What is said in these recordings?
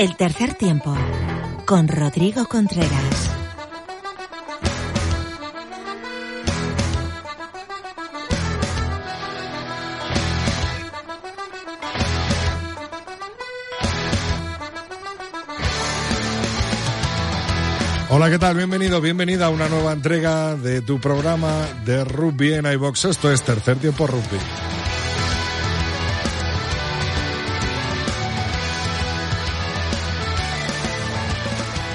El tercer tiempo con Rodrigo Contreras. Hola, ¿qué tal? Bienvenido, bienvenida a una nueva entrega de tu programa de rugby en iBox. Esto es Tercer Tiempo Rugby.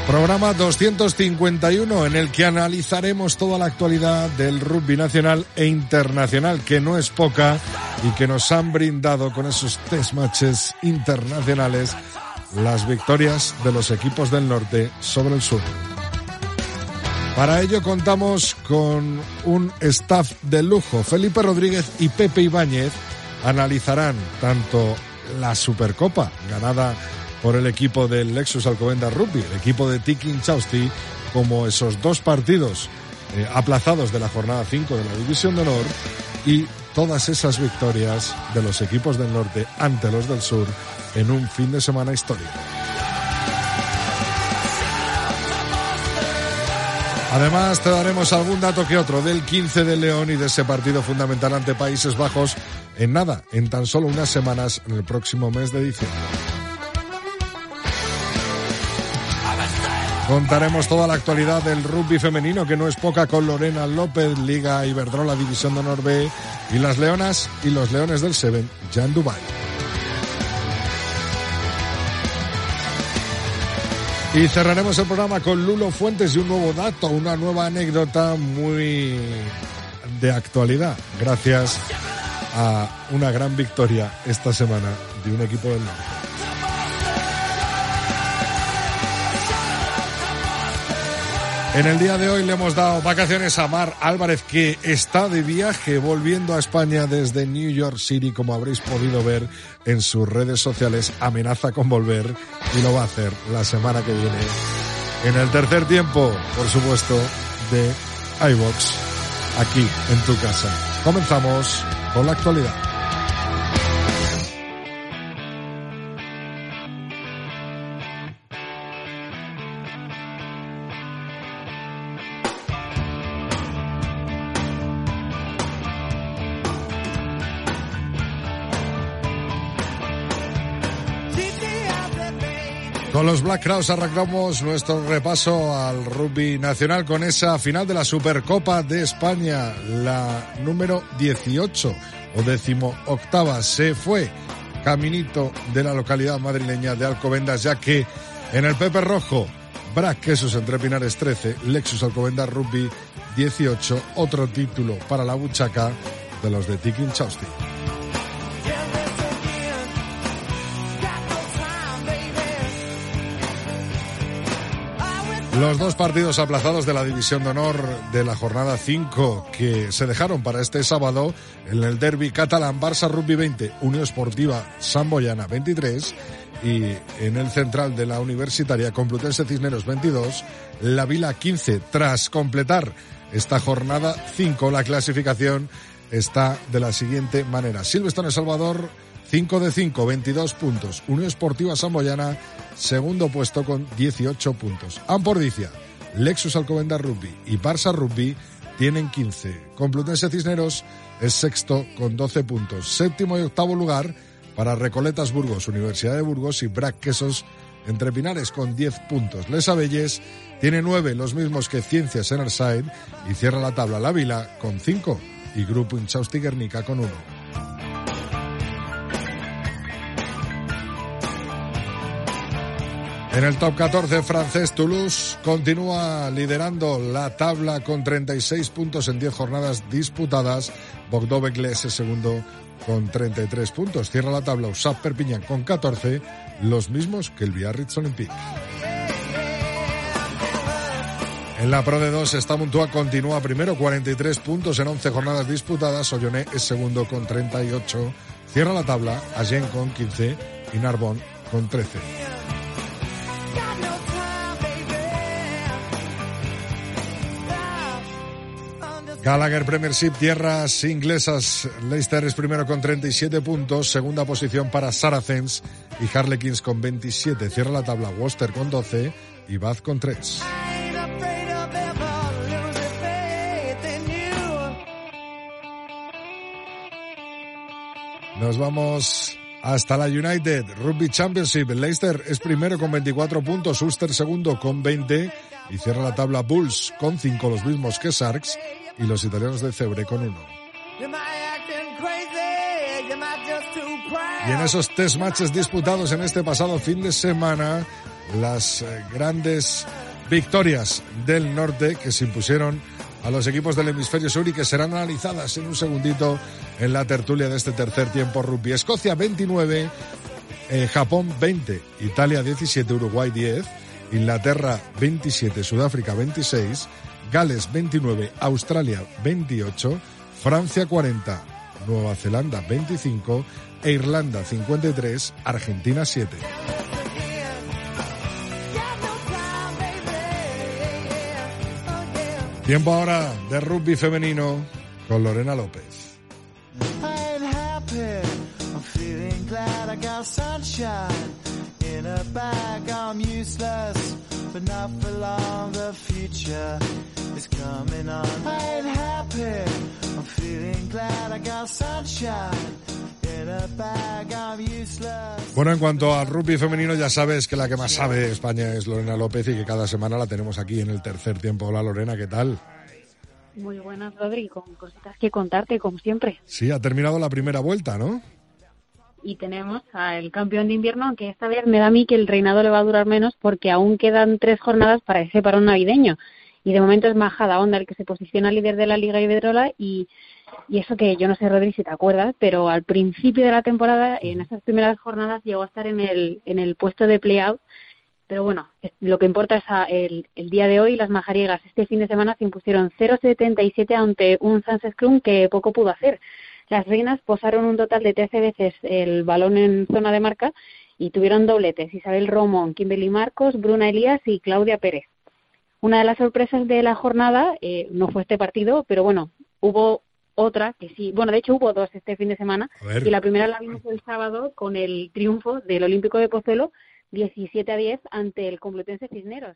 Programa 251 en el que analizaremos toda la actualidad del rugby nacional e internacional, que no es poca y que nos han brindado con esos test matches internacionales las victorias de los equipos del norte sobre el sur. Para ello contamos con un staff de lujo. Felipe Rodríguez y Pepe Ibáñez analizarán tanto la Supercopa ganada por el equipo del Lexus Alcobendas Rugby, el equipo de Tiki Chausti, como esos dos partidos eh, aplazados de la jornada 5 de la División de Honor y todas esas victorias de los equipos del norte ante los del sur en un fin de semana histórico. Además, te daremos algún dato que otro del 15 de León y de ese partido fundamental ante Países Bajos en nada, en tan solo unas semanas en el próximo mes de diciembre. Contaremos toda la actualidad del rugby femenino, que no es poca, con Lorena López, Liga Iberdrola, División de Honor B, y las Leonas y los Leones del Seven, ya en Dubái. Y cerraremos el programa con Lulo Fuentes y un nuevo dato, una nueva anécdota muy de actualidad, gracias a una gran victoria esta semana de un equipo del norte. En el día de hoy le hemos dado vacaciones a Mar Álvarez, que está de viaje volviendo a España desde New York City, como habréis podido ver en sus redes sociales. Amenaza con volver y lo va a hacer la semana que viene. En el tercer tiempo, por supuesto, de iVox, aquí en tu casa. Comenzamos con la actualidad. Con los Black Crowes arrancamos nuestro repaso al rugby nacional con esa final de la Supercopa de España, la número 18 o décimo octava. Se fue caminito de la localidad madrileña de Alcobendas, ya que en el Pepe Rojo, Brac Quesos entre Pinares 13, Lexus Alcobendas Rugby 18, otro título para la buchaca de los de Tikin Chausti. Los dos partidos aplazados de la División de Honor de la jornada 5 que se dejaron para este sábado en el derby catalán Barça Rugby 20, Unión Esportiva Samboyana 23 y en el central de la Universitaria Complutense Cisneros 22, La Vila 15. Tras completar esta jornada 5, la clasificación está de la siguiente manera. Silvestre Salvador 5 de 5, 22 puntos. Unión Esportiva Samboyana, segundo puesto con 18 puntos. Ampordicia, Lexus Alcobendas Rugby y Barça Rugby tienen 15. Complutense Cisneros es sexto con 12 puntos. Séptimo y octavo lugar para Recoletas Burgos, Universidad de Burgos y Brac Quesos entre Pinares con 10 puntos. Les Abelles tiene 9, los mismos que Ciencias Enerside y cierra la tabla La Vila con 5 y Grupo Inchausti Guernica con 1. En el top 14 francés, Toulouse continúa liderando la tabla con 36 puntos en 10 jornadas disputadas. Bordeaux-Bègles es segundo con 33 puntos. Cierra la tabla USAP Perpignan con 14, los mismos que el Biarritz Olympique. En la Pro de 2, Muntua continúa primero, 43 puntos en 11 jornadas disputadas. Olloné es segundo con 38. Cierra la tabla Agen con 15 y Narbonne con 13. Gallagher Premiership, tierras inglesas. Leicester es primero con 37 puntos. Segunda posición para Saracens y Harlequins con 27. Cierra la tabla Worcester con 12 y Bath con 3. Nos vamos hasta la United Rugby Championship. Leicester es primero con 24 puntos, Ulster segundo con 20 y cierra la tabla Bulls con 5, los mismos que Sarks y los italianos de Cebre con 1. Y en esos test matches disputados en este pasado fin de semana, las eh, grandes victorias del norte que se impusieron a los equipos del hemisferio sur y que serán analizadas en un segundito en la tertulia de este tercer tiempo rugby. Escocia 29, eh, Japón 20, Italia 17, Uruguay 10, Inglaterra 27, Sudáfrica 26, Gales 29, Australia 28, Francia 40, Nueva Zelanda 25 e Irlanda 53, Argentina 7. Tiempo ahora de rugby femenino con Lorena López. Bueno, en cuanto al rugby femenino, ya sabes que la que más sabe España es Lorena López y que cada semana la tenemos aquí en el tercer tiempo. Hola Lorena, ¿qué tal? Muy buenas, Rodri, con cositas que contarte, como siempre. Sí, ha terminado la primera vuelta, ¿no? Y tenemos al campeón de invierno, aunque esta vez me da a mí que el reinado le va a durar menos porque aún quedan tres jornadas para ese parón navideño. Y de momento es Majada Onda el que se posiciona líder de la Liga Iberdrola y y eso que yo no sé, Rodri, si te acuerdas, pero al principio de la temporada, en esas primeras jornadas, llegó a estar en el, en el puesto de playout. Pero bueno, lo que importa es el, el, día de hoy. Las majariegas este fin de semana se impusieron 0-77 ante un Sans Scrum que poco pudo hacer. Las reinas posaron un total de 13 veces el balón en zona de marca y tuvieron dobletes. Isabel Romón, Kimberly Marcos, Bruna Elías y Claudia Pérez. Una de las sorpresas de la jornada eh, no fue este partido, pero bueno, hubo otra que sí, bueno, de hecho hubo dos este fin de semana y la primera la vimos el sábado con el triunfo del Olímpico de Pozuelo 17 a 10 ante el Complutense Cisneros.